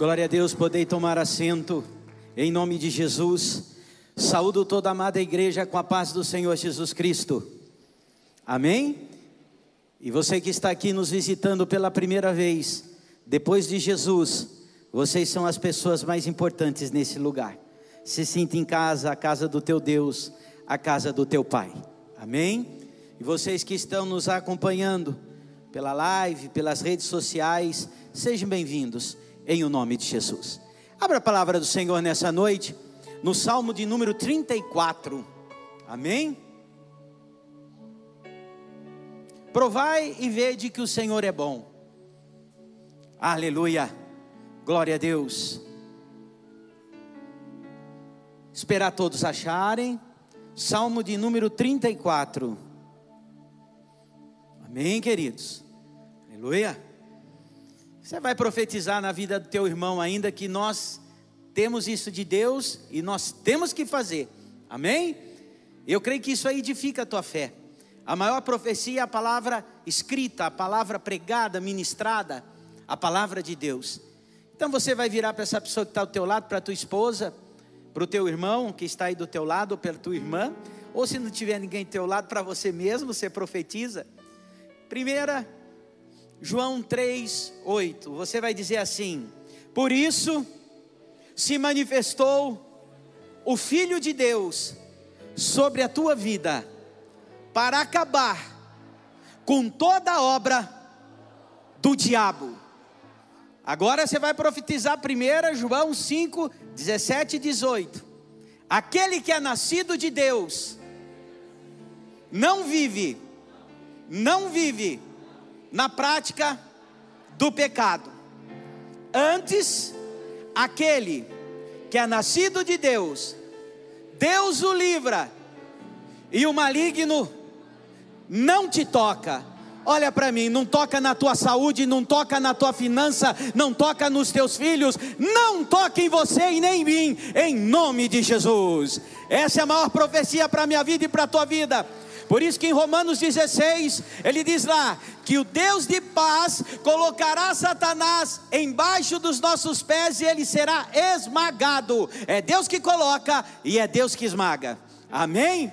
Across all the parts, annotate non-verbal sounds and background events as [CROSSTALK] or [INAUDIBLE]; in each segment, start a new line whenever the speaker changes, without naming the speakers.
Glória a Deus, podei tomar assento em nome de Jesus. Saúdo toda a amada igreja com a paz do Senhor Jesus Cristo. Amém? E você que está aqui nos visitando pela primeira vez, depois de Jesus, vocês são as pessoas mais importantes nesse lugar. Se sinta em casa, a casa do teu Deus, a casa do teu Pai. Amém? E vocês que estão nos acompanhando pela live, pelas redes sociais, sejam bem-vindos em o nome de Jesus. Abra a palavra do Senhor nessa noite, no Salmo de número 34. Amém? Provai e vede que o Senhor é bom. Aleluia. Glória a Deus. Esperar todos acharem. Salmo de número 34. Amém, queridos. Aleluia. Você vai profetizar na vida do teu irmão ainda que nós temos isso de Deus e nós temos que fazer. Amém? Eu creio que isso aí edifica a tua fé. A maior profecia é a palavra escrita, a palavra pregada, ministrada, a palavra de Deus. Então você vai virar para essa pessoa que está ao teu lado, para a tua esposa, para o teu irmão que está aí do teu lado, ou para a tua irmã, ou se não tiver ninguém do teu lado, para você mesmo, você profetiza. Primeira João 3, 8. Você vai dizer assim: Por isso se manifestou o Filho de Deus sobre a tua vida, para acabar com toda a obra do diabo. Agora você vai profetizar primeiro João 5, 17 e 18. Aquele que é nascido de Deus não vive, não vive na prática do pecado. Antes, aquele que é nascido de Deus, Deus o livra, e o maligno não te toca. Olha para mim, não toca na tua saúde, não toca na tua finança, não toca nos teus filhos, não toca em você e nem em mim, em nome de Jesus. Essa é a maior profecia para a minha vida e para a tua vida. Por isso que em Romanos 16, ele diz lá que o Deus de paz colocará Satanás embaixo dos nossos pés e ele será esmagado. É Deus que coloca e é Deus que esmaga. Amém?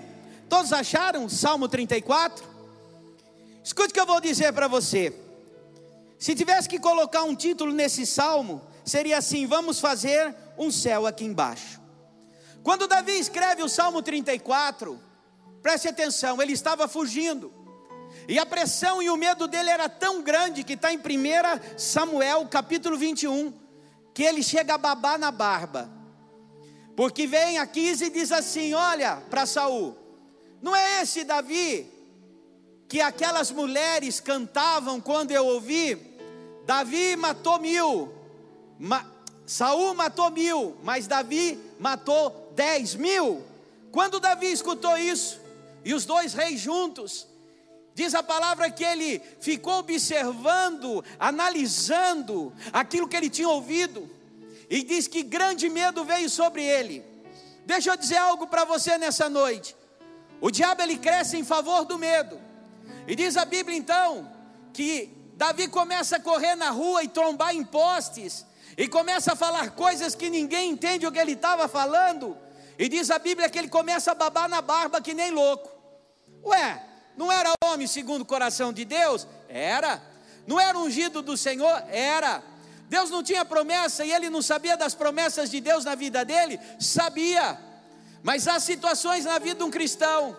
Todos acharam Salmo 34? Escute o que eu vou dizer para você. Se tivesse que colocar um título nesse salmo, seria assim: Vamos fazer um céu aqui embaixo. Quando Davi escreve o Salmo 34, Preste atenção, ele estava fugindo. E a pressão e o medo dele era tão grande que está em 1 Samuel capítulo 21, que ele chega a babar na barba. Porque vem a Quis e diz assim: olha para Saul, não é esse Davi que aquelas mulheres cantavam quando eu ouvi? Davi matou mil, ma, Saul matou mil, mas Davi matou dez mil. Quando Davi escutou isso, e os dois reis juntos. Diz a palavra que ele ficou observando, analisando aquilo que ele tinha ouvido, e diz que grande medo veio sobre ele. Deixa eu dizer algo para você nessa noite. O diabo ele cresce em favor do medo. E diz a Bíblia então que Davi começa a correr na rua e trombar em postes, e começa a falar coisas que ninguém entende o que ele estava falando. E diz a Bíblia que ele começa a babar na barba que nem louco. Ué, não era homem segundo o coração de Deus? Era. Não era ungido do Senhor? Era. Deus não tinha promessa e ele não sabia das promessas de Deus na vida dele? Sabia. Mas há situações na vida de um cristão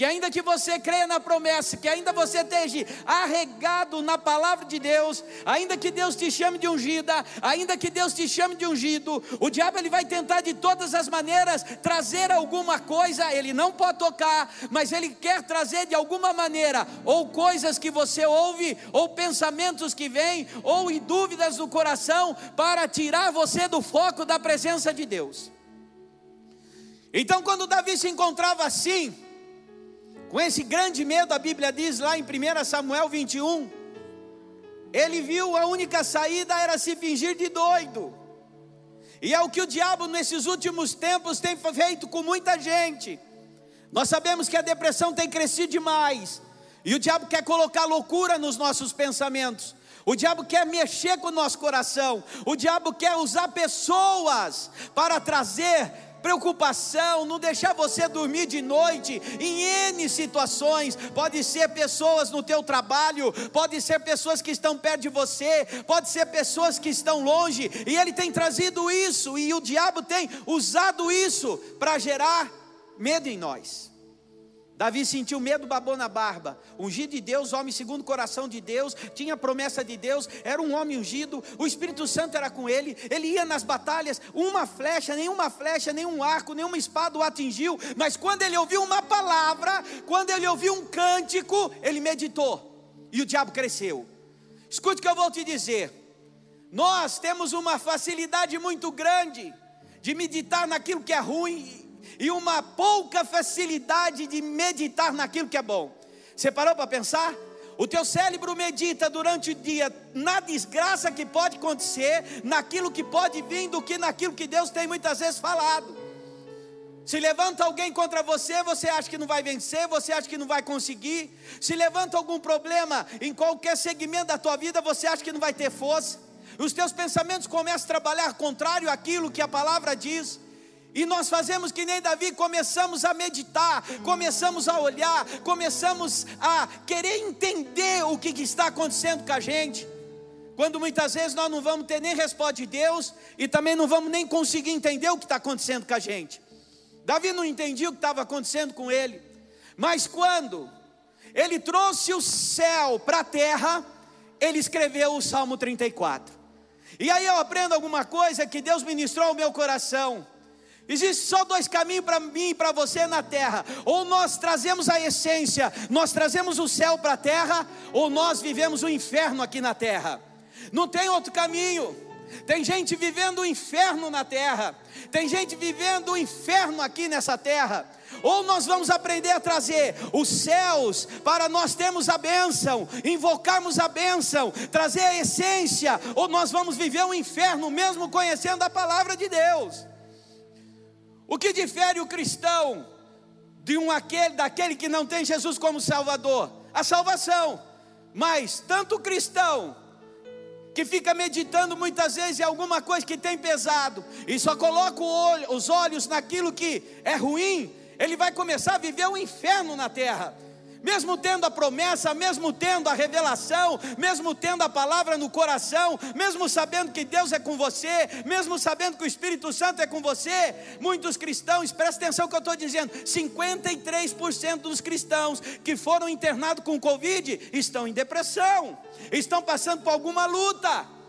que ainda que você creia na promessa, que ainda você esteja arregado na palavra de Deus, ainda que Deus te chame de ungida, ainda que Deus te chame de ungido, o diabo ele vai tentar de todas as maneiras trazer alguma coisa, ele não pode tocar, mas ele quer trazer de alguma maneira, ou coisas que você ouve, ou pensamentos que vêm, ou dúvidas do coração, para tirar você do foco da presença de Deus. Então, quando Davi se encontrava assim, com esse grande medo, a Bíblia diz lá em 1 Samuel 21, ele viu a única saída era se fingir de doido. E é o que o diabo nesses últimos tempos tem feito com muita gente. Nós sabemos que a depressão tem crescido demais. E o diabo quer colocar loucura nos nossos pensamentos. O diabo quer mexer com o nosso coração. O diabo quer usar pessoas para trazer preocupação, não deixar você dormir de noite em N situações. Pode ser pessoas no teu trabalho, pode ser pessoas que estão perto de você, pode ser pessoas que estão longe, e ele tem trazido isso e o diabo tem usado isso para gerar medo em nós. Davi sentiu medo, babou na barba. Ungido de Deus, homem segundo o coração de Deus, tinha promessa de Deus, era um homem ungido, o Espírito Santo era com ele, ele ia nas batalhas, uma flecha, nenhuma flecha, nenhum arco, nenhuma espada o atingiu, mas quando ele ouviu uma palavra, quando ele ouviu um cântico, ele meditou, e o diabo cresceu. Escute o que eu vou te dizer. Nós temos uma facilidade muito grande de meditar naquilo que é ruim e uma pouca facilidade de meditar naquilo que é bom. Você parou para pensar? O teu cérebro medita durante o dia na desgraça que pode acontecer, naquilo que pode vir, do que naquilo que Deus tem muitas vezes falado. Se levanta alguém contra você, você acha que não vai vencer, você acha que não vai conseguir. Se levanta algum problema em qualquer segmento da tua vida, você acha que não vai ter força. Os teus pensamentos começam a trabalhar contrário àquilo que a palavra diz. E nós fazemos que nem Davi, começamos a meditar, começamos a olhar, começamos a querer entender o que, está acontecendo com a gente. Quando muitas vezes nós não vamos ter nem resposta de Deus e também não vamos nem conseguir entender o que está acontecendo com a gente. Davi não entendia o que estava acontecendo com ele, mas quando ele trouxe o céu para a terra, ele escreveu o Salmo 34. E aí eu aprendo alguma coisa que Deus ministrou ao meu coração. Existem só dois caminhos para mim e para você na terra: ou nós trazemos a essência, nós trazemos o céu para a terra, ou nós vivemos o inferno aqui na terra. Não tem outro caminho. Tem gente vivendo o inferno na terra, tem gente vivendo o inferno aqui nessa terra. Ou nós vamos aprender a trazer os céus para nós termos a bênção, invocarmos a bênção, trazer a essência, ou nós vamos viver o inferno mesmo conhecendo a palavra de Deus. O que difere o cristão de um aquele daquele que não tem Jesus como Salvador? A salvação. Mas tanto o cristão que fica meditando muitas vezes em alguma coisa que tem pesado e só coloca olho, os olhos naquilo que é ruim, ele vai começar a viver o um inferno na terra mesmo tendo a promessa, mesmo tendo a revelação, mesmo tendo a palavra no coração, mesmo sabendo que Deus é com você, mesmo sabendo que o Espírito Santo é com você, muitos cristãos, presta atenção que eu estou dizendo: 53% dos cristãos que foram internados com Covid estão em depressão, estão passando por alguma luta.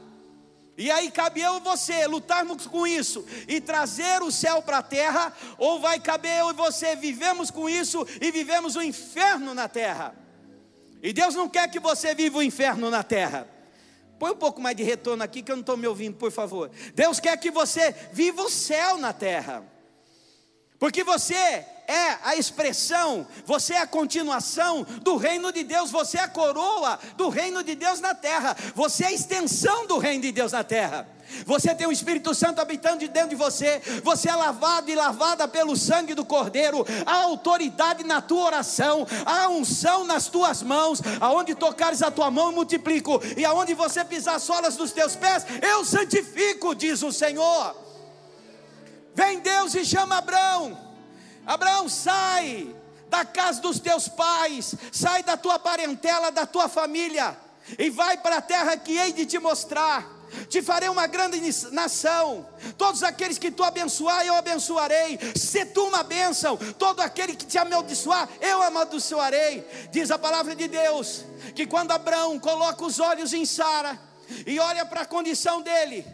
E aí cabe eu e você lutarmos com isso e trazer o céu para a terra, ou vai caber eu e você vivemos com isso e vivemos o inferno na terra. E Deus não quer que você viva o inferno na terra. Põe um pouco mais de retorno aqui que eu não estou me ouvindo, por favor. Deus quer que você viva o céu na terra. Porque você é a expressão, você é a continuação do reino de Deus, você é a coroa do reino de Deus na terra, você é a extensão do reino de Deus na terra. Você tem o Espírito Santo habitando de dentro de você, você é lavado e lavada pelo sangue do Cordeiro, há autoridade na tua oração, há unção nas tuas mãos, aonde tocares a tua mão multiplico, e aonde você pisar as solas dos teus pés, eu santifico, diz o Senhor. Vem Deus e chama Abraão. Abraão, sai da casa dos teus pais, sai da tua parentela, da tua família, e vai para a terra que hei de te mostrar. Te farei uma grande nação. Todos aqueles que tu abençoar, eu abençoarei. Se tu uma bênção, todo aquele que te amaldiçoar, eu amaldiçoarei. Diz a palavra de Deus que quando Abraão coloca os olhos em Sara e olha para a condição dele,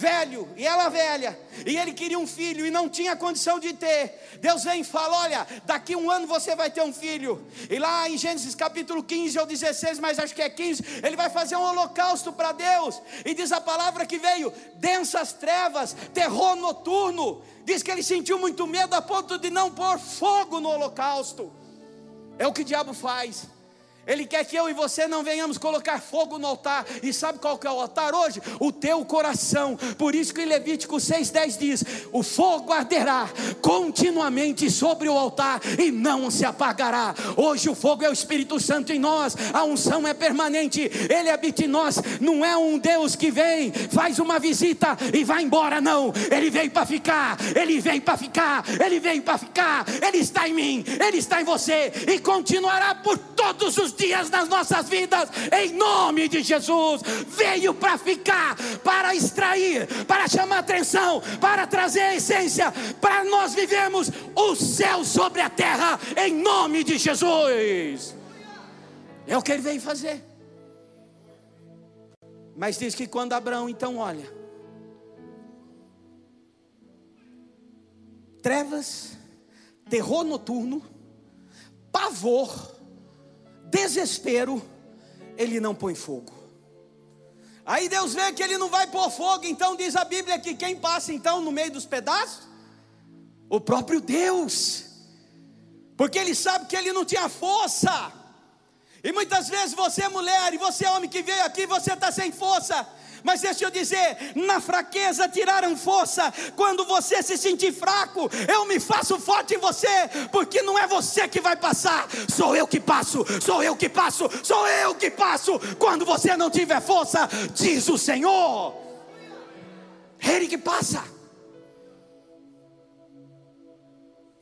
velho e ela velha, e ele queria um filho e não tinha condição de ter. Deus vem e fala: Olha, daqui um ano você vai ter um filho. E lá em Gênesis capítulo 15 ou 16, mas acho que é 15, ele vai fazer um holocausto para Deus. E diz a palavra que veio: densas trevas, terror noturno. Diz que ele sentiu muito medo a ponto de não pôr fogo no holocausto. É o que o diabo faz. Ele quer que eu e você não venhamos colocar fogo no altar. E sabe qual que é o altar hoje? O teu coração. Por isso que Levítico 6,10 diz: O fogo arderá continuamente sobre o altar e não se apagará. Hoje o fogo é o Espírito Santo em nós, a unção é permanente, ele habita em nós. Não é um Deus que vem, faz uma visita e vai embora, não. Ele veio para ficar, ele veio para ficar, ele veio para ficar. Ele está em mim, ele está em você e continuará por todos os dias das nossas vidas, em nome de Jesus. Veio para ficar, para extrair, para chamar atenção, para trazer a essência, para nós vivemos o céu sobre a terra, em nome de Jesus. É o que ele veio fazer. Mas diz que quando Abraão então olha, trevas, terror noturno, pavor, desespero, ele não põe fogo. Aí Deus vê que ele não vai pôr fogo, então diz a Bíblia que quem passa então no meio dos pedaços? O próprio Deus, porque ele sabe que ele não tinha força. E muitas vezes você mulher e você homem que veio aqui, você está sem força. Mas deixa eu dizer: na fraqueza tiraram força. Quando você se sentir fraco, eu me faço forte em você, porque não é você que vai passar, sou eu que passo, sou eu que passo, sou eu que passo. Quando você não tiver força, diz o Senhor, Ele que passa.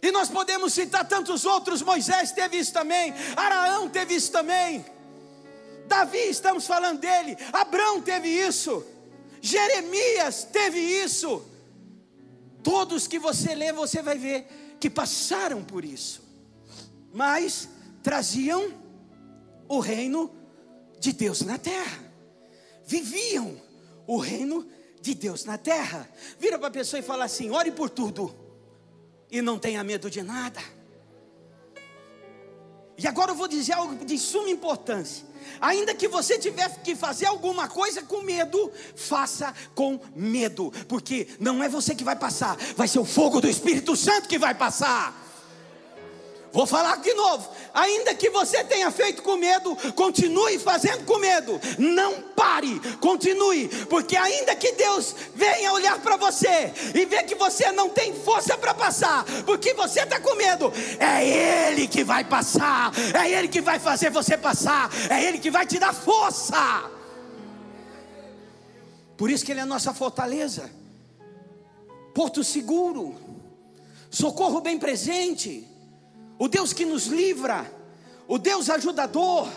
E nós podemos citar tantos outros, Moisés teve isso também, Araão teve isso também. Davi, estamos falando dele. Abraão teve isso. Jeremias teve isso. Todos que você lê, você vai ver que passaram por isso. Mas traziam o reino de Deus na terra. Viviam o reino de Deus na terra. Vira para a pessoa e fala assim: ore por tudo e não tenha medo de nada. E agora eu vou dizer algo de suma importância. Ainda que você tiver que fazer alguma coisa com medo, faça com medo, porque não é você que vai passar, vai ser o fogo do Espírito Santo que vai passar. Vou falar de novo. Ainda que você tenha feito com medo, continue fazendo com medo. Não pare, continue, porque ainda que Deus venha olhar para você e ver que você não tem força para passar, porque você está com medo, é Ele que vai passar, é Ele que vai fazer você passar, é Ele que vai te dar força. Por isso que Ele é a nossa fortaleza, porto seguro, socorro bem presente o Deus que nos livra, o Deus ajudador,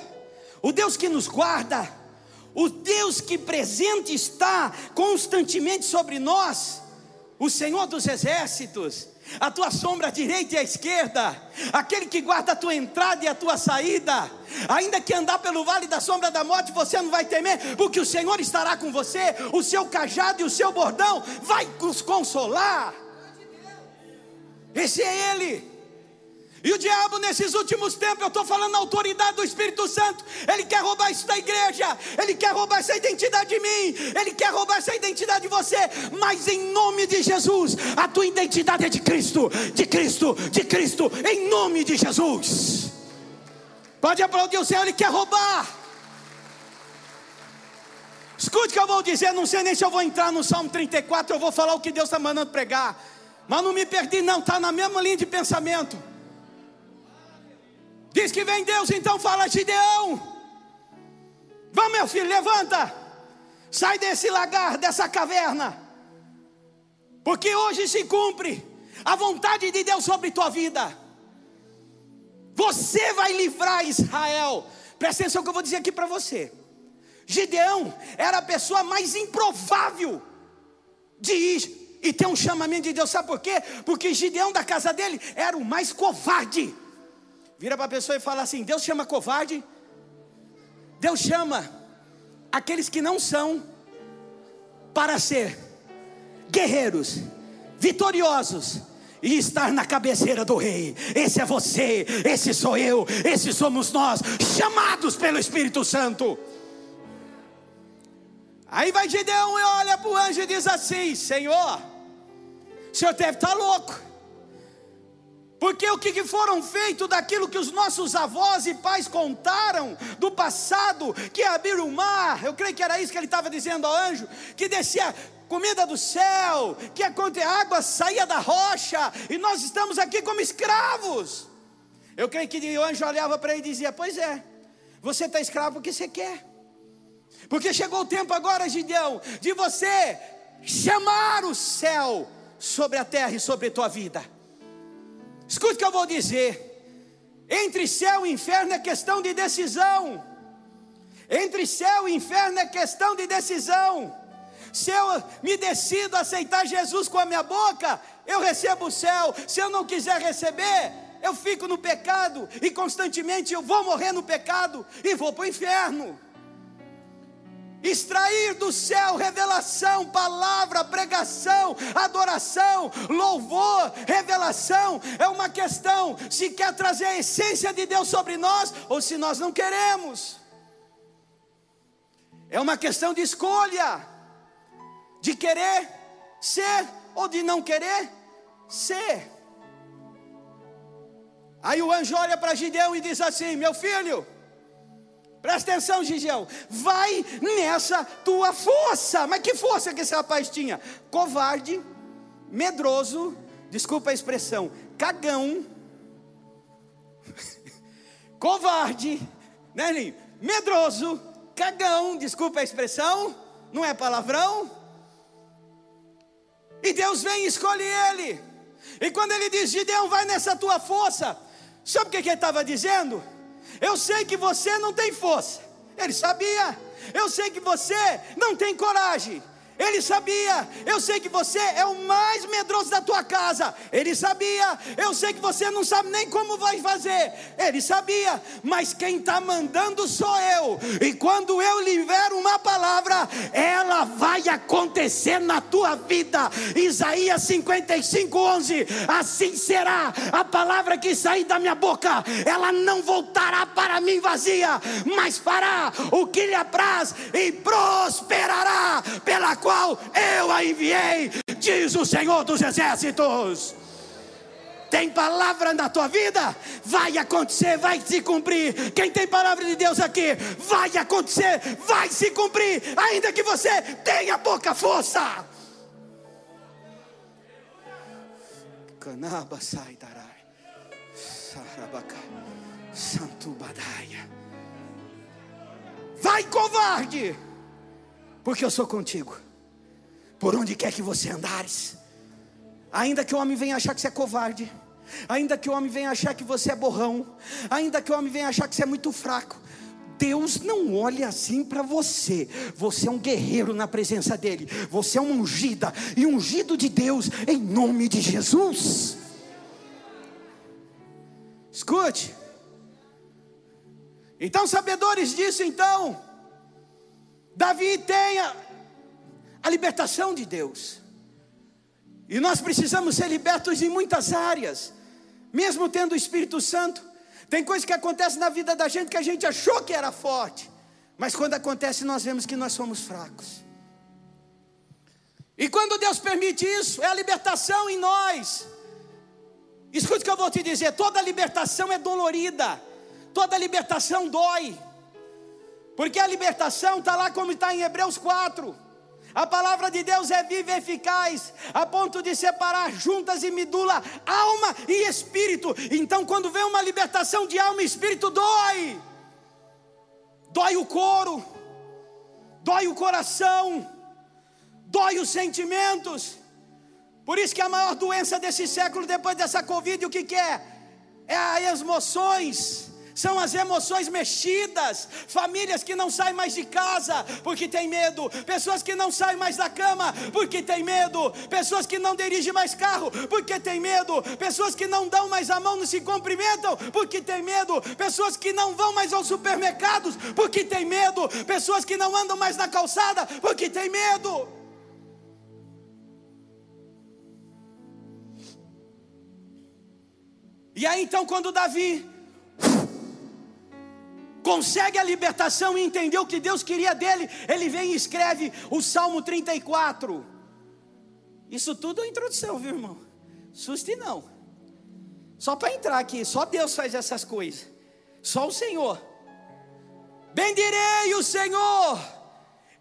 o Deus que nos guarda, o Deus que presente está constantemente sobre nós, o Senhor dos exércitos, a tua sombra à direita e à esquerda, aquele que guarda a tua entrada e a tua saída, ainda que andar pelo vale da sombra da morte, você não vai temer, porque o Senhor estará com você, o seu cajado e o seu bordão vai nos consolar. Esse é Ele. E o diabo, nesses últimos tempos, eu estou falando na autoridade do Espírito Santo, ele quer roubar isso da igreja, ele quer roubar essa identidade de mim, ele quer roubar essa identidade de você, mas em nome de Jesus, a tua identidade é de Cristo, de Cristo, de Cristo, em nome de Jesus. Pode aplaudir o Senhor, ele quer roubar. Escute o que eu vou dizer, não sei nem se eu vou entrar no Salmo 34, eu vou falar o que Deus está mandando pregar, mas não me perdi, não, está na mesma linha de pensamento. Diz que vem Deus, então fala Gideão. Vamos, meu filho, levanta. Sai desse lagar, dessa caverna. Porque hoje se cumpre a vontade de Deus sobre tua vida. Você vai livrar Israel. Presta atenção que eu vou dizer aqui para você. Gideão era a pessoa mais improvável de ir e ter um chamamento de Deus. Sabe por quê? Porque Gideão da casa dele era o mais covarde. Vira para a pessoa e fala assim: Deus chama covarde. Deus chama aqueles que não são para ser guerreiros, vitoriosos e estar na cabeceira do rei. Esse é você, esse sou eu, esse somos nós, chamados pelo Espírito Santo. Aí vai Gideão e olha para o anjo e diz assim: Senhor, o senhor deve estar louco. Porque o que foram feitos daquilo que os nossos avós e pais contaram do passado, que abriram o mar, eu creio que era isso que ele estava dizendo ao anjo, que descia comida do céu, que a água saía da rocha, e nós estamos aqui como escravos. Eu creio que o anjo olhava para ele e dizia: Pois é, você está escravo porque você quer. Porque chegou o tempo agora, Gideão, de você chamar o céu sobre a terra e sobre a tua vida. Escute o que eu vou dizer. Entre céu e inferno é questão de decisão. Entre céu e inferno é questão de decisão. Se eu me decido aceitar Jesus com a minha boca, eu recebo o céu. Se eu não quiser receber, eu fico no pecado e constantemente eu vou morrer no pecado e vou para o inferno. Extrair do céu revelação, palavra, pregação, adoração, louvor, revelação, é uma questão se quer trazer a essência de Deus sobre nós ou se nós não queremos. É uma questão de escolha, de querer ser ou de não querer ser. Aí o anjo olha para Gideão e diz assim: Meu filho, presta atenção, Gideão, vai nessa tua força. Mas que força que esse rapaz tinha? Covarde, medroso, desculpa a expressão, cagão, [LAUGHS] covarde, né, Linho? Medroso, cagão, desculpa a expressão, não é palavrão. E Deus vem e escolhe ele. E quando ele diz: Gideão, vai nessa tua força, Sabe o que, ele estava dizendo? Eu sei que você não tem força. Ele sabia. Eu sei que você não tem coragem. Ele sabia, eu sei que você é o mais medroso da tua casa. Ele sabia, eu sei que você não sabe nem como vai fazer. Ele sabia, mas quem está mandando sou eu. E quando eu libero uma palavra, ela vai acontecer na tua vida. Isaías 55, 11: Assim será a palavra que sair da minha boca, ela não voltará para mim vazia, mas fará o que lhe apraz e prosperará, pela qual eu a enviei, diz o Senhor dos Exércitos. Tem palavra na tua vida? Vai acontecer, vai se cumprir. Quem tem palavra de Deus aqui? Vai acontecer, vai se cumprir, ainda que você tenha pouca força. Canaba sai darai, santo badaia. Vai covarde, porque eu sou contigo por onde quer que você andares. Ainda que o homem venha achar que você é covarde, ainda que o homem venha achar que você é borrão, ainda que o homem venha achar que você é muito fraco, Deus não olha assim para você. Você é um guerreiro na presença dEle. Você é uma ungida e ungido de Deus em nome de Jesus. Escute. Então, sabedores disso, então, Davi tenha a libertação de Deus. E nós precisamos ser libertos em muitas áreas, mesmo tendo o Espírito Santo. Tem coisas que acontecem na vida da gente que a gente achou que era forte, mas quando acontece nós vemos que nós somos fracos. E quando Deus permite isso, é a libertação em nós. Escute o que eu vou te dizer: toda libertação é dolorida, toda libertação dói, porque a libertação está lá como está em Hebreus 4. A palavra de Deus é viva e eficaz, a ponto de separar juntas e medula, alma e espírito. Então, quando vem uma libertação de alma e espírito, dói. Dói o couro, dói o coração, dói os sentimentos. Por isso que a maior doença desse século, depois dessa Covid, o que, que é? É as emoções são as emoções mexidas, famílias que não saem mais de casa porque tem medo, pessoas que não saem mais da cama porque tem medo, pessoas que não dirigem mais carro porque tem medo, pessoas que não dão mais a mão, não se cumprimentam porque tem medo, pessoas que não vão mais aos supermercados porque tem medo, pessoas que não andam mais na calçada porque tem medo. E aí então, quando Davi consegue a libertação e entendeu o que Deus queria dele, ele vem e escreve o Salmo 34. Isso tudo é introdução, viu irmão? Suste não.
Só para entrar aqui, só Deus faz essas coisas. Só o Senhor. Bendirei o Senhor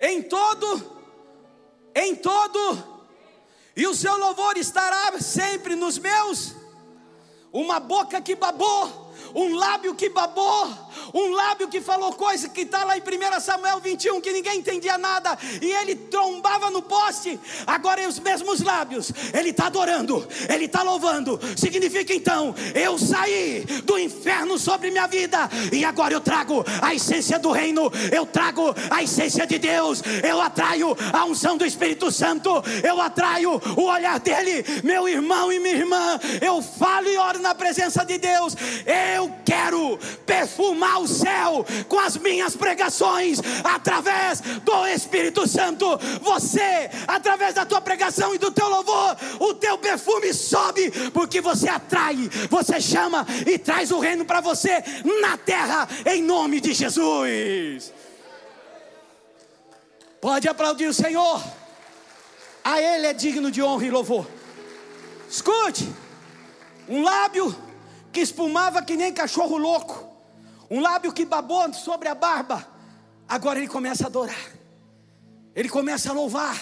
em todo, em todo, e o seu louvor estará sempre nos meus. Uma boca que babou, um lábio que babou, um lábio que falou coisa que está lá em 1 Samuel 21, que ninguém entendia nada, e ele trombava no poste. Agora, os mesmos lábios, ele está adorando, ele está louvando. Significa então, eu saí do inferno sobre minha vida, e agora eu trago a essência do reino, eu trago a essência de Deus, eu atraio a unção do Espírito Santo, eu atraio o olhar dele, meu irmão e minha irmã. Eu falo e oro na presença de Deus, eu quero perfumar o céu com as minhas pregações, através do Espírito Santo. Você, através da tua pregação e do teu louvor, o teu perfume sobe, porque você atrai, você chama e traz o reino para você na terra, em nome de Jesus. Pode aplaudir o Senhor, a Ele é digno de honra e louvor. Escute, um lábio que espumava que nem cachorro louco, um lábio que babou sobre a barba, agora ele começa a adorar, ele começa a louvar.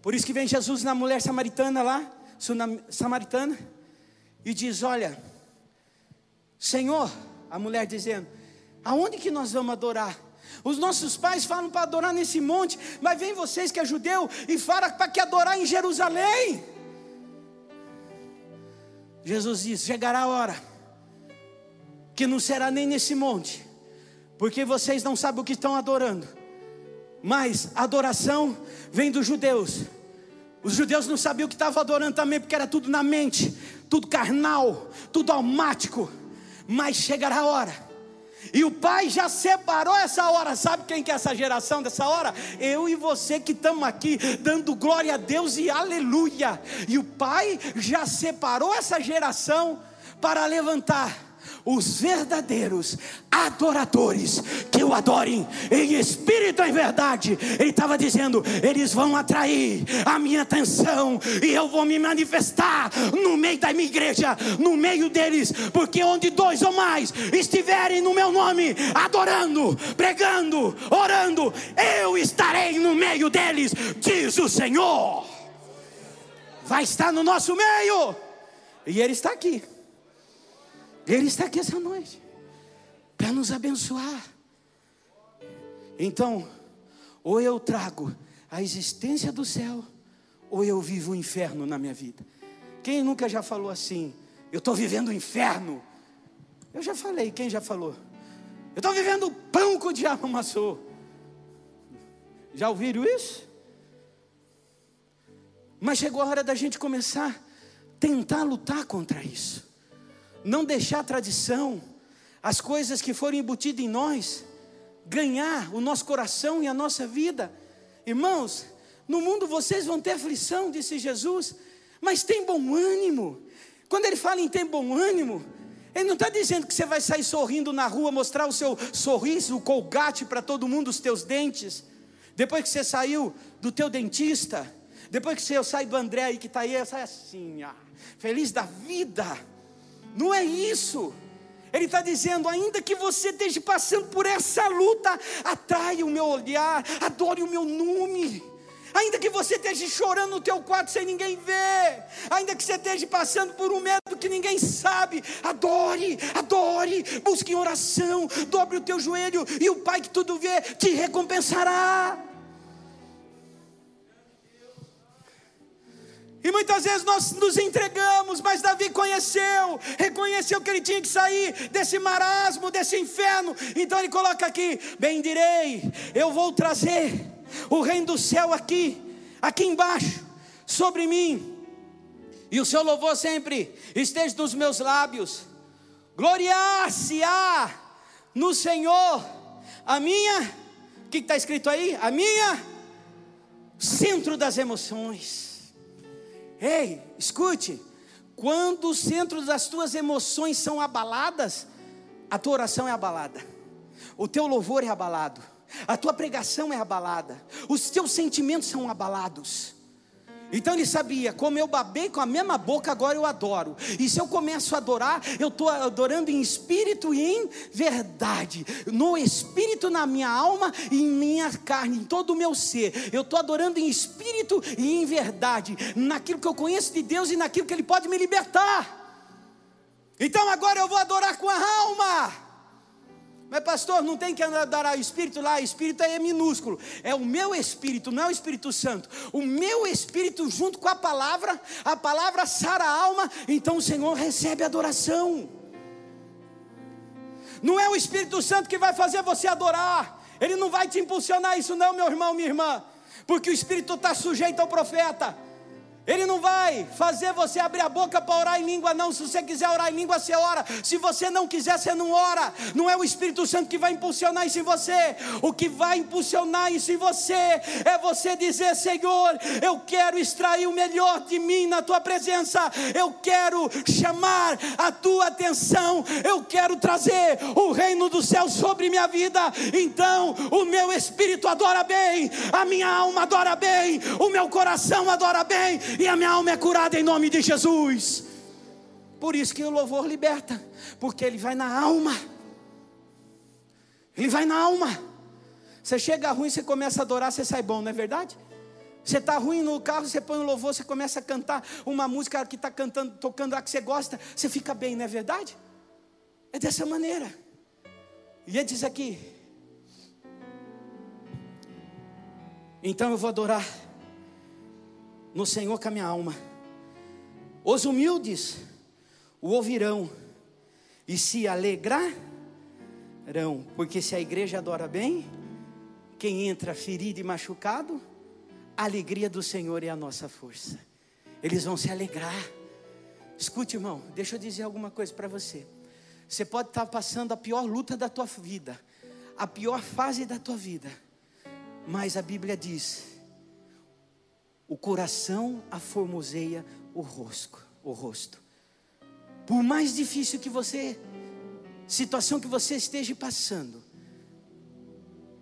Por isso que vem Jesus na mulher samaritana lá, samaritana, e diz: Olha, Senhor, a mulher dizendo: Aonde que nós vamos adorar? Os nossos pais falam para adorar nesse monte, mas vem vocês que é judeu e fala para que adorar em Jerusalém. Jesus diz: chegará a hora que não será nem nesse monte, porque vocês não sabem o que estão adorando. Mas adoração vem dos judeus. Os judeus não sabiam o que estavam adorando também, porque era tudo na mente, tudo carnal, tudo almático. Mas chegará a hora. E o Pai já separou essa hora. Sabe quem que é essa geração dessa hora? Eu e você que estamos aqui dando glória a Deus e aleluia. E o Pai já separou essa geração para levantar os verdadeiros adoradores que o adorem em espírito e verdade. Ele estava dizendo: eles vão atrair a minha atenção e eu vou me manifestar no meio da minha igreja, no meio deles, porque onde dois ou mais estiverem no meu nome, adorando, pregando, orando, eu estarei no meio deles, diz o Senhor. Vai estar no nosso meio, e Ele está aqui. Ele está aqui essa noite para nos abençoar. Então, ou eu trago a existência do céu, ou eu vivo o inferno na minha vida. Quem nunca já falou assim? Eu estou vivendo o inferno. Eu já falei, quem já falou? Eu estou vivendo o pão que o diabo amassou. Já ouviram isso? Mas chegou a hora da gente começar a tentar lutar contra isso não deixar a tradição, as coisas que foram embutidas em nós, ganhar o nosso coração e a nossa vida. Irmãos, no mundo vocês vão ter aflição, disse Jesus, mas tem bom ânimo. Quando ele fala em ter bom ânimo, ele não está dizendo que você vai sair sorrindo na rua, mostrar o seu sorriso, o colgate para todo mundo, os teus dentes. Depois que você saiu do teu dentista, depois que você sai do André aí que está aí, sai assim, ah, feliz da vida. Não é isso. Ele está dizendo: ainda que você esteja passando por essa luta, atraia o meu olhar, adore o meu nome. Ainda que você esteja chorando no teu quarto sem ninguém ver, ainda que você esteja passando por um medo que ninguém sabe, adore, adore, busque em oração, dobre o teu joelho e o Pai que tudo vê te recompensará. E muitas vezes nós nos entregamos, mas Davi conheceu, reconheceu que ele tinha que sair desse marasmo, desse inferno. Então ele coloca aqui: Bendirei, eu vou trazer o reino do céu aqui, aqui embaixo, sobre mim. E o seu louvor sempre esteja nos meus lábios. Gloriar-se-á no Senhor, a minha, o que está escrito aí? A minha centro das emoções. Ei, escute. Quando o centro das tuas emoções são abaladas, a tua oração é abalada, o teu louvor é abalado, a tua pregação é abalada, os teus sentimentos são abalados. Então ele sabia, como eu babei com a mesma boca, agora eu adoro. E se eu começo a adorar, eu estou adorando em espírito e em verdade. No espírito, na minha alma e em minha carne, em todo o meu ser. Eu estou adorando em espírito e em verdade. Naquilo que eu conheço de Deus e naquilo que Ele pode me libertar. Então agora eu vou adorar com a alma. Mas, pastor, não tem que adorar o Espírito lá, o Espírito aí é minúsculo. É o meu Espírito, não é o Espírito Santo. O meu Espírito, junto com a palavra, a palavra sara a alma, então o Senhor recebe adoração. Não é o Espírito Santo que vai fazer você adorar, ele não vai te impulsionar isso, não, meu irmão, minha irmã, porque o Espírito está sujeito ao profeta. Ele não vai fazer você abrir a boca para orar em língua, não. Se você quiser orar em língua, você ora. Se você não quiser, você não ora. Não é o Espírito Santo que vai impulsionar isso em você. O que vai impulsionar isso em você é você dizer: Senhor, eu quero extrair o melhor de mim na tua presença. Eu quero chamar a tua atenção. Eu quero trazer o reino do céu sobre minha vida. Então, o meu espírito adora bem, a minha alma adora bem, o meu coração adora bem e a minha alma é curada em nome de Jesus. Por isso que o louvor liberta, porque ele vai na alma. Ele vai na alma. Você chega ruim, você começa a adorar, você sai bom, não é verdade? Você está ruim no carro, você põe o um louvor, você começa a cantar uma música que está cantando, tocando lá que você gosta, você fica bem, não é verdade? É dessa maneira. E ele diz aqui: Então eu vou adorar no Senhor com a minha alma. Os humildes o ouvirão e se alegrarão, porque se a igreja adora bem, quem entra ferido e machucado, a alegria do Senhor é a nossa força. Eles vão se alegrar. Escute, irmão, deixa eu dizer alguma coisa para você. Você pode estar passando a pior luta da tua vida, a pior fase da tua vida, mas a Bíblia diz o coração aformoseia o rosto, o rosto. Por mais difícil que você, situação que você esteja passando,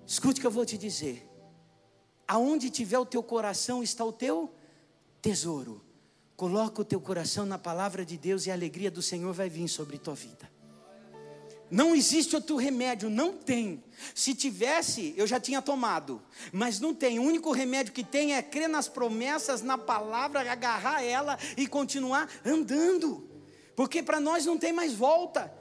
escute o que eu vou te dizer. Aonde tiver o teu coração está o teu tesouro. Coloca o teu coração na palavra de Deus e a alegria do Senhor vai vir sobre tua vida. Não existe outro remédio, não tem. Se tivesse, eu já tinha tomado, mas não tem. O único remédio que tem é crer nas promessas, na palavra, agarrar ela e continuar andando. Porque para nós não tem mais volta.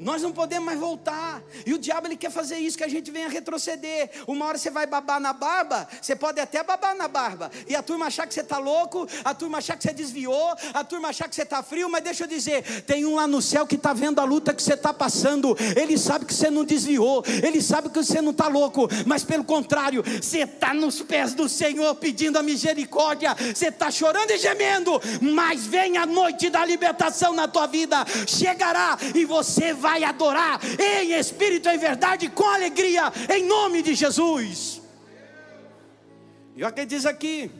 Nós não podemos mais voltar. E o diabo ele quer fazer isso, que a gente venha retroceder. Uma hora você vai babar na barba, você pode até babar na barba. E a turma achar que você está louco, a turma achar que você desviou, a turma achar que você está frio, mas deixa eu dizer, tem um lá no céu que está vendo a luta que você está passando. Ele sabe que você não desviou, ele sabe que você não está louco, mas pelo contrário, você está nos pés do Senhor pedindo a misericórdia, você está chorando e gemendo, mas vem a noite da libertação na tua vida, chegará e você vai vai adorar em espírito em verdade, com alegria, em nome de Jesus. E olha que diz aqui: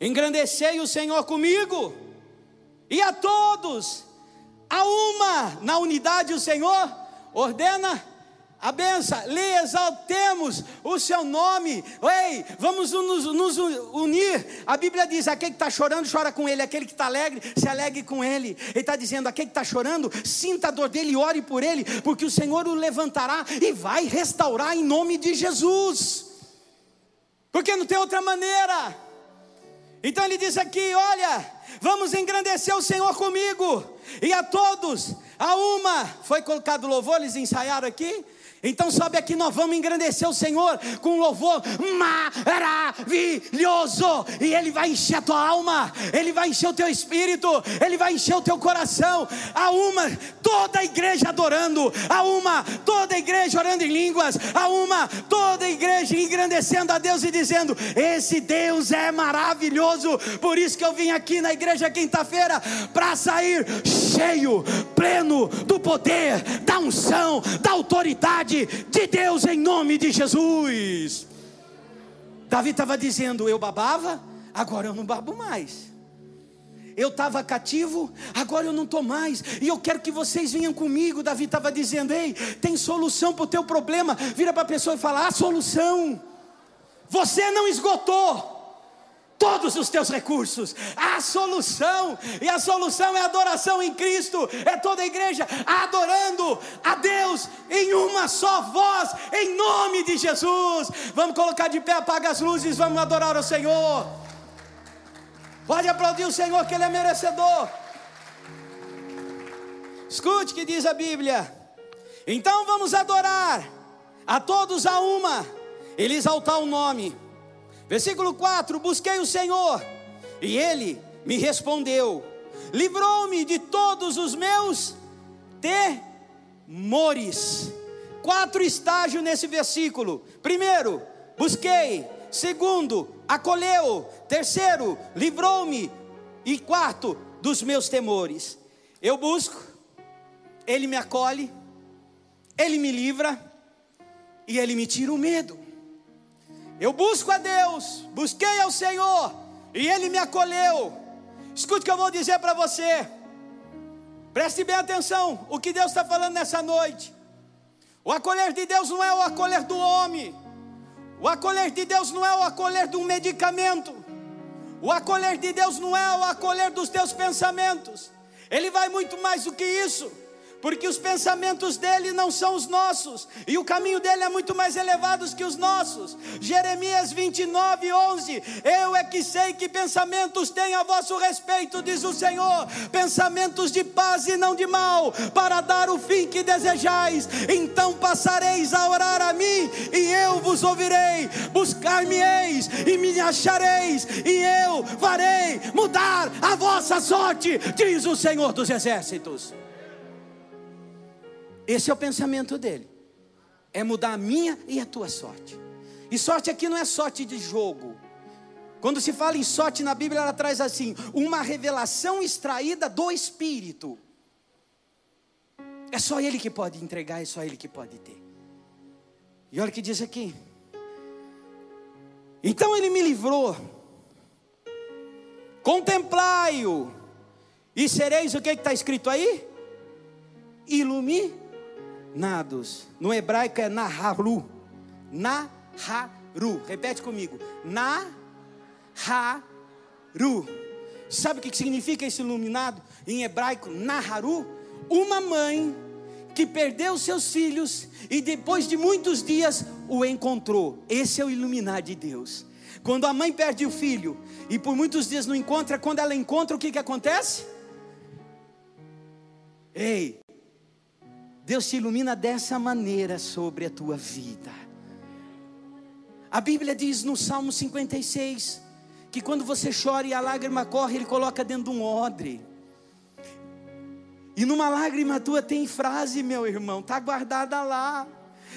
engrandecei o Senhor comigo, e a todos, a uma, na unidade o Senhor ordena a benção, lhe exaltemos o seu nome, ei, vamos nos, nos, unir. A Bíblia diz: aquele que está chorando, chora com ele, aquele que está alegre, se alegre com ele. Ele está dizendo: aquele que está chorando, sinta a dor dele e ore por ele, porque o Senhor o levantará e vai restaurar em nome de Jesus, porque não tem outra maneira. Então ele diz aqui: olha, vamos engrandecer o Senhor comigo, e a todos, a uma, foi colocado louvor, eles ensaiaram aqui. Então sobe aqui, nós vamos engrandecer o Senhor com um louvor maravilhoso. E Ele vai encher a tua alma, Ele vai encher o teu espírito, Ele vai encher o teu coração. A uma, toda a igreja adorando, a uma, toda a igreja orando em línguas, a uma, toda a igreja engrandecendo a Deus e dizendo: Esse Deus é maravilhoso. Por isso que eu vim aqui na igreja quinta-feira para sair cheio, pleno do poder, da unção, da autoridade de Deus em nome de Jesus. Davi estava dizendo: Eu babava, agora eu não babo mais. Eu estava cativo, agora eu não estou mais. E eu quero que vocês venham comigo. Davi estava dizendo: Ei, tem solução para o teu problema. Vira para a pessoa e fala: Há solução. Você não esgotou. Todos os teus recursos. A solução, e a solução é adoração em Cristo, é toda a igreja adorando a Deus em uma só voz, em nome de Jesus. Vamos colocar de pé, apaga as luzes, vamos adorar o Senhor. Pode aplaudir o Senhor, que Ele é merecedor. Escute o que diz a Bíblia. Então vamos adorar a todos a uma, ele exaltar o nome. Versículo 4: Busquei o Senhor, e ele me respondeu, livrou-me de todos os meus temores. Quatro estágios nesse versículo: primeiro, busquei, segundo, acolheu, terceiro, livrou-me, e quarto, dos meus temores. Eu busco, ele me acolhe, Ele me livra e Ele me tira o medo. Eu busco a Deus, busquei ao Senhor e Ele me acolheu. Escute o que eu vou dizer para você. Preste bem atenção o que Deus está falando nessa noite. O acolher de Deus não é o acolher do homem. O acolher de Deus não é o acolher de um medicamento. O acolher de Deus não é o acolher dos teus pensamentos. Ele vai muito mais do que isso porque os pensamentos dele não são os nossos, e o caminho dele é muito mais elevado que os nossos. Jeremias 29, 11: Eu é que sei que pensamentos têm a vosso respeito, diz o Senhor, pensamentos de paz e não de mal, para dar o fim que desejais. Então passareis a orar a mim, e eu vos ouvirei, buscar-me-eis e me achareis, e eu farei mudar a vossa sorte, diz o Senhor dos exércitos. Esse é o pensamento dele. É mudar a minha e a tua sorte. E sorte aqui não é sorte de jogo. Quando se fala em sorte na Bíblia, ela traz assim: uma revelação extraída do Espírito. É só Ele que pode entregar, é só Ele que pode ter. E olha o que diz aqui. Então Ele me livrou. Contemplai-o. E sereis o que está escrito aí? Iluminados nados. No hebraico é naharu. Naharu. Repete comigo. Naharu. Sabe o que significa esse iluminado? Em hebraico, naharu. Uma mãe que perdeu seus filhos e depois de muitos dias o encontrou. Esse é o iluminar de Deus. Quando a mãe perde o filho e por muitos dias não encontra, quando ela encontra, o que, que acontece? Ei, Deus te ilumina dessa maneira sobre a tua vida. A Bíblia diz no Salmo 56 que quando você chora e a lágrima corre, Ele coloca dentro de um odre. E numa lágrima tua tem frase, meu irmão, está guardada lá.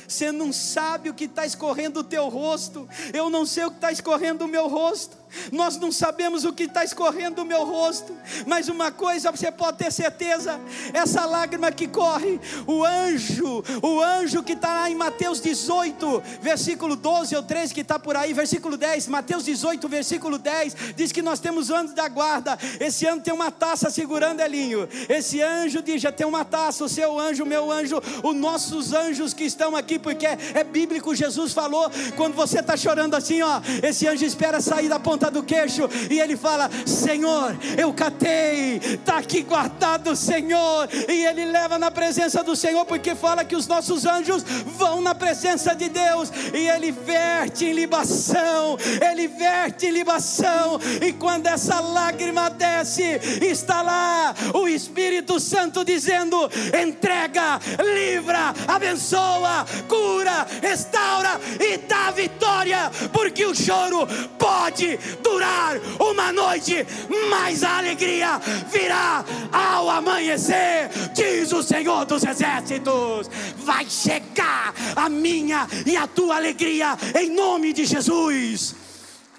Você não sabe o que está escorrendo o teu rosto, eu não sei o que está escorrendo o meu rosto nós não sabemos o que está escorrendo do meu rosto, mas uma coisa você pode ter certeza: essa lágrima que corre, o anjo, o anjo que está lá em Mateus 18, versículo 12 ou 13, que está por aí, versículo 10, Mateus 18, versículo 10, diz que nós temos anjos da guarda. Esse ano tem uma taça segurando Elinho. Esse anjo diz: já tem uma taça, o seu anjo, o meu anjo, os nossos anjos que estão aqui, porque é, bíblico. Jesus falou: quando você está chorando assim, ó, esse anjo espera sair da ponta do queixo e ele fala: Senhor, eu catei, está aqui guardado, Senhor. E ele leva na presença do Senhor, porque fala que os nossos anjos vão na presença de Deus e ele verte em libação, ele verte em libação. E quando essa lágrima desce, está lá o Espírito Santo dizendo: entrega, livra, abençoa, cura, restaura e dá vitória, porque o choro pode durar uma noite, mas a alegria virá ao amanhecer, diz o Senhor dos Exércitos. Vai chegar a minha e a tua alegria em nome de Jesus.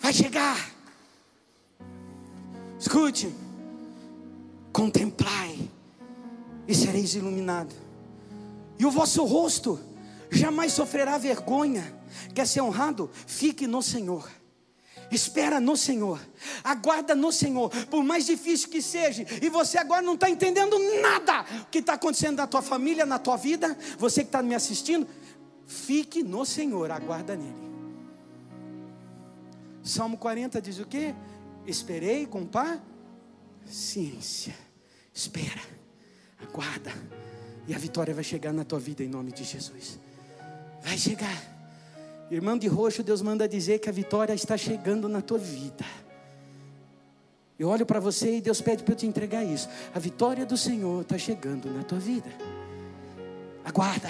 Vai chegar. Escute, contemplai e sereis iluminados, e o vosso rosto jamais sofrerá vergonha. Quer ser honrado? Fique no Senhor. Espera no Senhor, aguarda no Senhor, por mais difícil que seja, e você agora não está entendendo nada que está acontecendo na tua família, na tua vida, você que está me assistindo, fique no Senhor, aguarda nele. Salmo 40 diz o que? Esperei com paciência. Espera, aguarda, e a vitória vai chegar na tua vida em nome de Jesus. Vai chegar. Irmão de roxo, Deus manda dizer que a vitória está chegando na tua vida. Eu olho para você e Deus pede para eu te entregar isso. A vitória do Senhor está chegando na tua vida. Aguarda.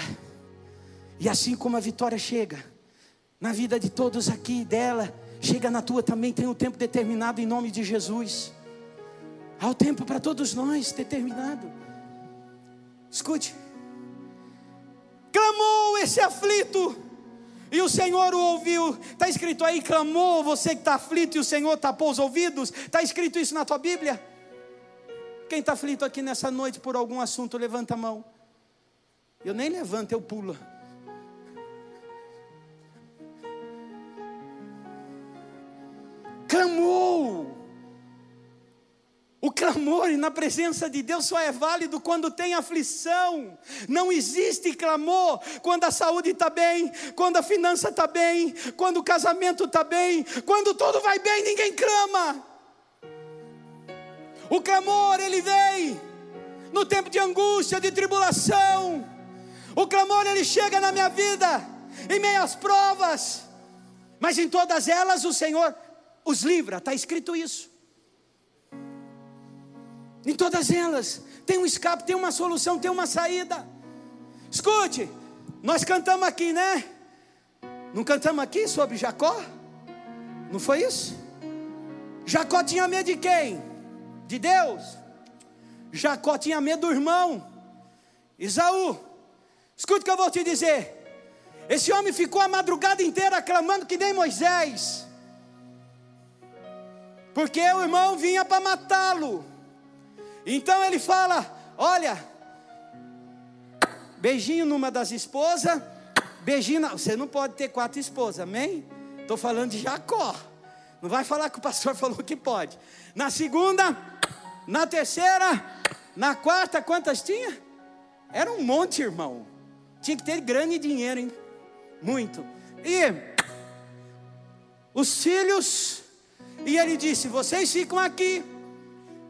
E assim como a vitória chega na vida de todos aqui, dela, chega na tua também, tem um tempo determinado em nome de Jesus. Há o tempo para todos nós determinado. Escute. Clamou esse aflito, e o Senhor o ouviu. Está escrito aí: clamou você que está aflito, e o Senhor tapou os ouvidos. Está escrito isso na tua Bíblia? Quem está aflito aqui nessa noite por algum assunto, levanta a mão. Eu nem levanto, eu pulo. Clamou. Clamor na presença de Deus só é válido quando tem aflição. Não existe clamor quando a saúde está bem, quando a finança está bem, quando o casamento está bem, quando tudo vai bem, ninguém clama. O clamor, ele vem no tempo de angústia, de tribulação. O clamor, ele chega na minha vida, em meias provas, mas em todas elas o Senhor os livra, está escrito isso. Em todas elas tem um escape, tem uma solução, tem uma saída. Escute, nós cantamos aqui, né? Não cantamos aqui sobre Jacó? Não foi isso? Jacó tinha medo de quem? De Deus. Jacó tinha medo do irmão, Isaú. Escute o que eu vou te dizer. Esse homem ficou a madrugada inteira clamando que nem Moisés, porque o irmão vinha para matá-lo. Então ele fala: Olha, beijinho numa das esposas, beijinho. Na... Você não pode ter quatro esposas, amém? Estou falando de Jacó. Não vai falar que o pastor [LAUGHS] falou que pode. Na segunda, na terceira, na quarta, quantas tinha? Era um monte, irmão. Tinha que ter grana e dinheiro, hein? Muito. E os filhos, e ele disse: Vocês ficam aqui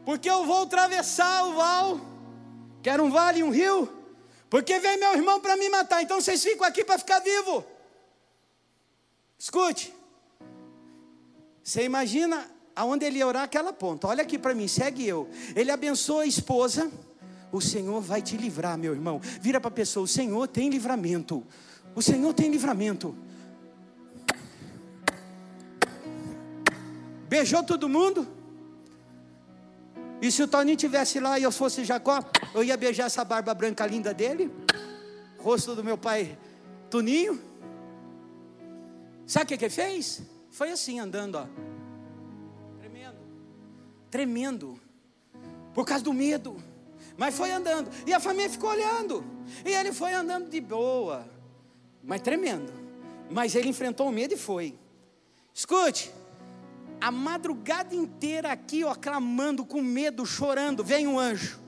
porque eu vou atravessar o val, que era um vale e um rio, porque vem meu irmão para me matar, então vocês ficam aqui para ficar vivo. Escute, você imagina aonde ele ia orar aquela ponta, olha aqui para mim, segue eu. Ele abençoa a esposa, o Senhor vai te livrar, meu irmão. Vira para a pessoa, o Senhor tem livramento. O Senhor tem livramento. Beijou todo mundo? E se o Toninho tivesse lá e eu fosse Jacó, eu ia beijar essa barba branca linda dele, rosto do meu pai Toninho. Sabe o que que fez? Foi assim andando, ó. Tremendo. Tremendo. Por causa do medo. Mas foi andando. E a família ficou olhando. E ele foi andando de boa. Mas tremendo. Mas ele enfrentou o medo e foi. Escute a madrugada inteira aqui, ó, clamando, com medo, chorando, vem um anjo.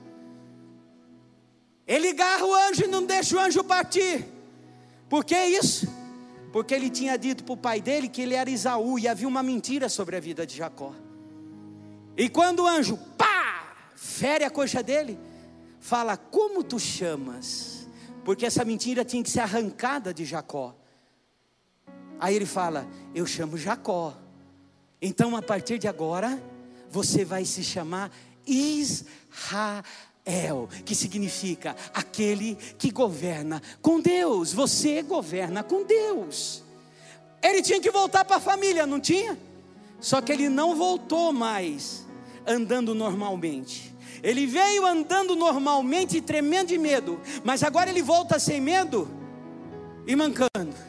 Ele agarra o anjo e não deixa o anjo partir. Por que isso? Porque ele tinha dito para o pai dele que ele era Isaú e havia uma mentira sobre a vida de Jacó. E quando o anjo, pá, fere a coxa dele, fala: Como tu chamas? Porque essa mentira tinha que ser arrancada de Jacó. Aí ele fala: Eu chamo Jacó. Então, a partir de agora, você vai se chamar Israel, que significa aquele que governa com Deus. Você governa com Deus. Ele tinha que voltar para a família, não tinha? Só que ele não voltou mais andando normalmente. Ele veio andando normalmente, tremendo de medo, mas agora ele volta sem medo e mancando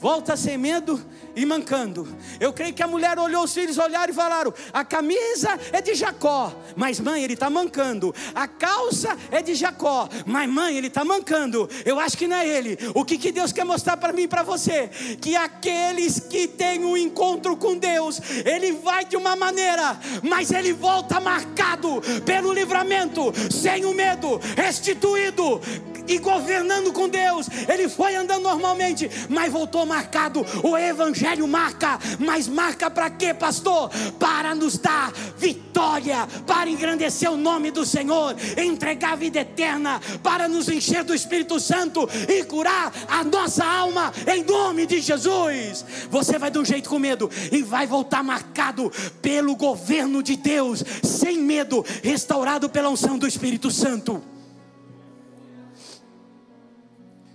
volta sem medo e mancando. Eu creio que a mulher olhou, os filhos olharam e falaram: a camisa é de Jacó, mas mãe, ele está mancando. A calça é de Jacó, mas mãe, ele está mancando. Eu acho que não é ele. O que, que Deus quer mostrar para mim e para você? Que aqueles que têm um encontro com Deus, ele vai de uma maneira, mas ele volta marcado pelo livramento, sem o medo, restituído e governando com Deus. Ele foi andando normalmente, mas voltou marcado. O Evangelho marca, mas marca para quê, pastor? Para nos dar vitória, para engrandecer o nome do Senhor, entregar a vida eterna, para nos encher do Espírito Santo e curar a nossa alma em nome de Jesus. Você vai de um jeito com medo e vai voltar marcado pelo governo de Deus, sem medo, restaurado pela unção do Espírito Santo.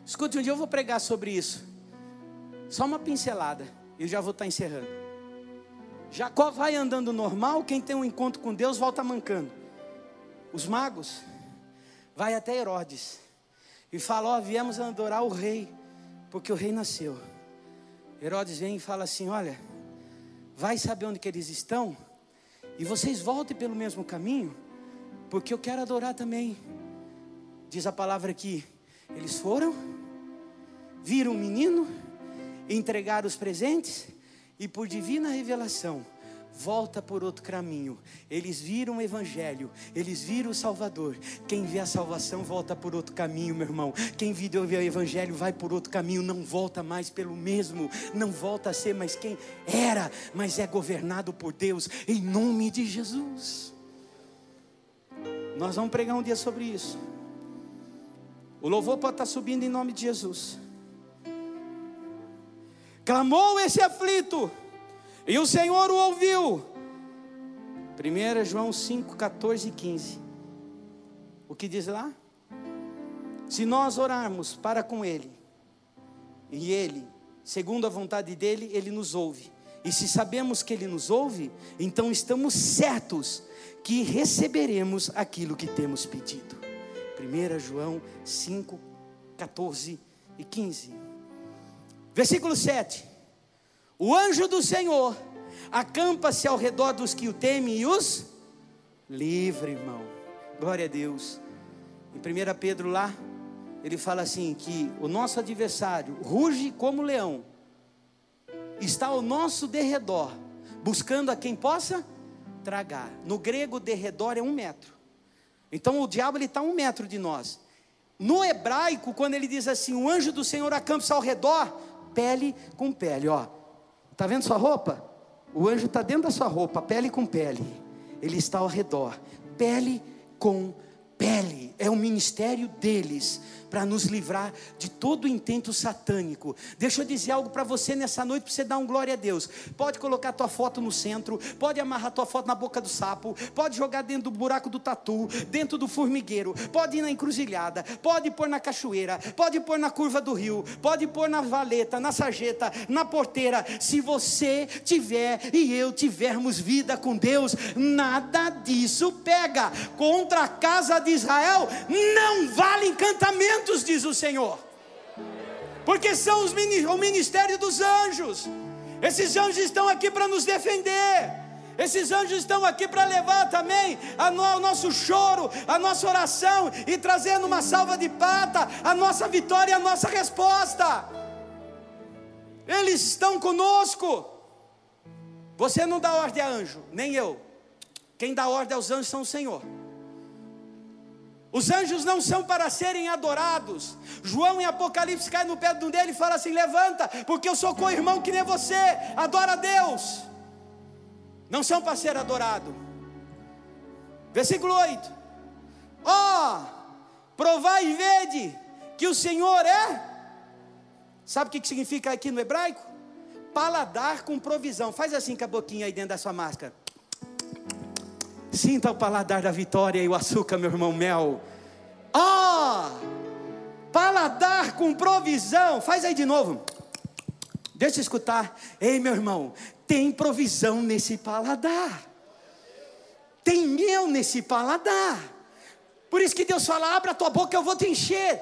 Escute, um dia eu vou pregar sobre isso. Só uma pincelada. E já vou estar encerrando. Jacó vai andando normal, quem tem um encontro com Deus volta mancando. Os magos vai até Herodes e fala: Ó, viemos adorar o rei, porque o rei nasceu. Herodes vem e fala assim: Olha, vai saber onde que eles estão e vocês voltem pelo mesmo caminho, porque eu quero adorar também. Diz a palavra aqui: eles foram, viram o menino, entregaram os presentes e por divina revelação volta por outro caminho. Eles viram o Evangelho, eles viram o Salvador. Quem vê a salvação volta por outro caminho, meu irmão. Quem vê o Evangelho vai por outro caminho, não volta mais pelo mesmo, não volta a ser mais quem era, mas é governado por Deus, em nome de Jesus. Nós vamos pregar um dia sobre isso. O louvor pode estar subindo em nome de Jesus. Clamou esse aflito e o Senhor o ouviu. 1 João 5, 14 e 15. O que diz lá? Se nós orarmos para com Ele, e Ele, segundo a vontade dEle, Ele nos ouve. E se sabemos que Ele nos ouve, então estamos certos que receberemos aquilo que temos pedido. 1 João 5, 14 e 15. Versículo 7. O anjo do Senhor acampa-se ao redor dos que o temem e os livra, irmão. Glória a Deus. Em 1 Pedro lá, ele fala assim: que o nosso adversário ruge como leão, está ao nosso derredor, buscando a quem possa tragar. No grego, derredor é um metro. Então o diabo ele está a um metro de nós. No hebraico, quando ele diz assim, o anjo do Senhor acampa-se ao redor, pele com pele, ó. Está vendo sua roupa? O anjo está dentro da sua roupa, pele com pele. Ele está ao redor, pele com pele. É o ministério deles para nos livrar de todo intento satânico. Deixa eu dizer algo para você nessa noite, para você dar um glória a Deus. Pode colocar tua foto no centro, pode amarrar tua foto na boca do sapo, pode jogar dentro do buraco do tatu, dentro do formigueiro, pode ir na encruzilhada, pode pôr na cachoeira, pode pôr na curva do rio, pode pôr na valeta, na sarjeta, na porteira. Se você tiver e eu tivermos vida com Deus, nada disso pega. Contra a casa de Israel não vale encantamento diz o Senhor, porque são os, o ministério dos anjos. Esses anjos estão aqui para nos defender. Esses anjos estão aqui para levar também no, o nosso choro, a nossa oração e trazendo uma salva de pata, a nossa vitória e a nossa resposta. Eles estão conosco. Você não dá ordem a anjo, nem eu. Quem dá ordem aos anjos são o Senhor. Os anjos não são para serem adorados. João em Apocalipse cai no pé de um dele e fala assim: Levanta, porque eu sou co-irmão que nem você, adora a Deus. Não são para ser adorado. Versículo 8: Ó, oh, provai e vede que o Senhor é. Sabe o que significa aqui no hebraico? Paladar com provisão. Faz assim com a boquinha aí dentro da sua máscara. Sinta o paladar da vitória e o açúcar, meu irmão mel. Ó, oh, paladar com provisão. Faz aí de novo. Deixa eu escutar. Ei, meu irmão, tem provisão nesse paladar. Tem mel nesse paladar. Por isso que Deus fala: abra a tua boca, eu vou te encher.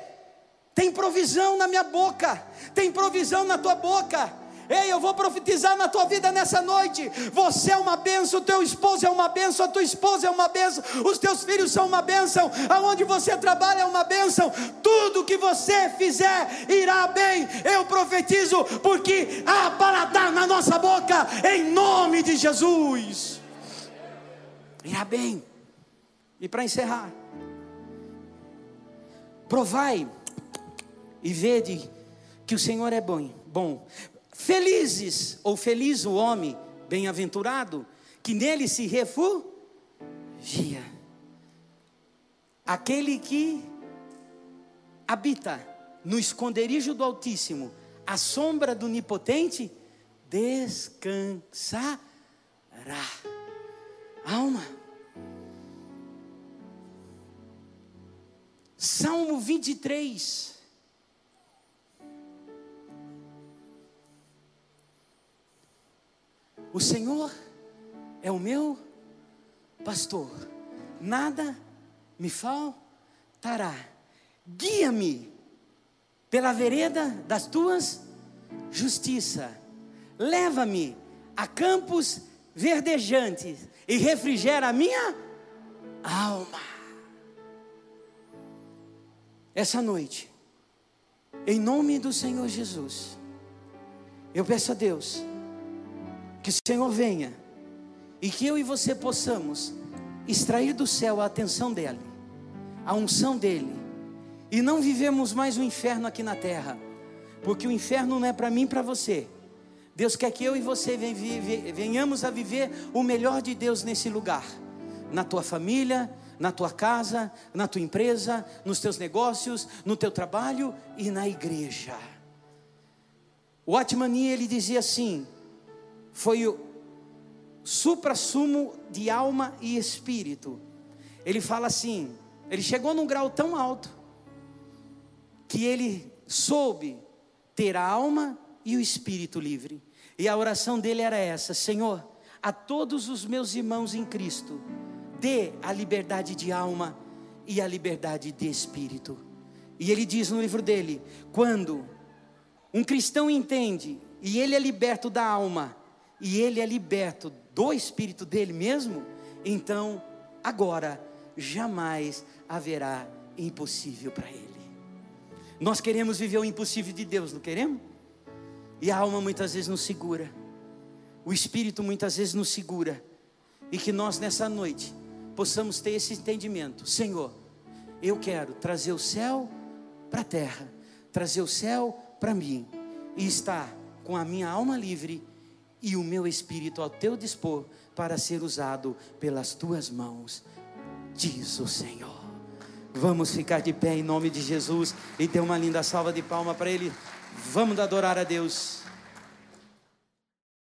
Tem provisão na minha boca. Tem provisão na tua boca. Ei, eu vou profetizar na tua vida nessa noite. Você é uma benção, o teu esposo é uma benção, a tua esposa é uma benção, os teus filhos são uma benção, aonde você trabalha é uma benção. Tudo que você fizer irá bem. Eu profetizo porque há paladar na nossa boca em nome de Jesus. Irá bem. E para encerrar, provai e vede que o Senhor é bom. Bom, felizes ou feliz o homem, bem-aventurado, que nele se refugia. Aquele que habita no esconderijo do Altíssimo, a sombra do Onipotente, descansará. Alma. Salmo 23. O Senhor é o meu pastor, nada me faltará. Guia-me pela vereda das tuas justiça. Leva-me a campos verdejantes e refrigera a minha alma. Essa noite, em nome do Senhor Jesus, eu peço a Deus que o Senhor venha e que eu e você possamos extrair do céu a atenção dele, a unção dele, e não vivemos mais o inferno aqui na terra, porque o inferno não é para mim e para você. Deus quer que eu e você venhamos a viver o melhor de Deus nesse lugar, na tua família, na tua casa, na tua empresa, nos teus negócios, no teu trabalho e na igreja. O Atmani ele dizia assim: foi o supra-sumo de alma e espírito. Ele fala assim: ele chegou num grau tão alto que ele soube ter a alma e o espírito livre. E a oração dele era essa: Senhor, a todos os meus irmãos em Cristo, dê a liberdade de alma e a liberdade de espírito. E ele diz no livro dele: quando um cristão entende e ele é liberto da alma e ele é liberto do espírito dele mesmo, então agora jamais haverá impossível para ele. Nós queremos viver o impossível de Deus, não queremos? E a alma muitas vezes nos segura, o espírito muitas vezes nos segura, e que nós nessa noite possamos ter esse entendimento: Senhor, eu quero trazer o céu para a terra, trazer o céu para mim, e estar com a minha alma livre e o meu espírito ao teu dispor para ser usado pelas tuas mãos, diz o Senhor. Vamos ficar de pé em nome de Jesus e ter uma linda salva de palma para Ele. Vamos adorar a Deus.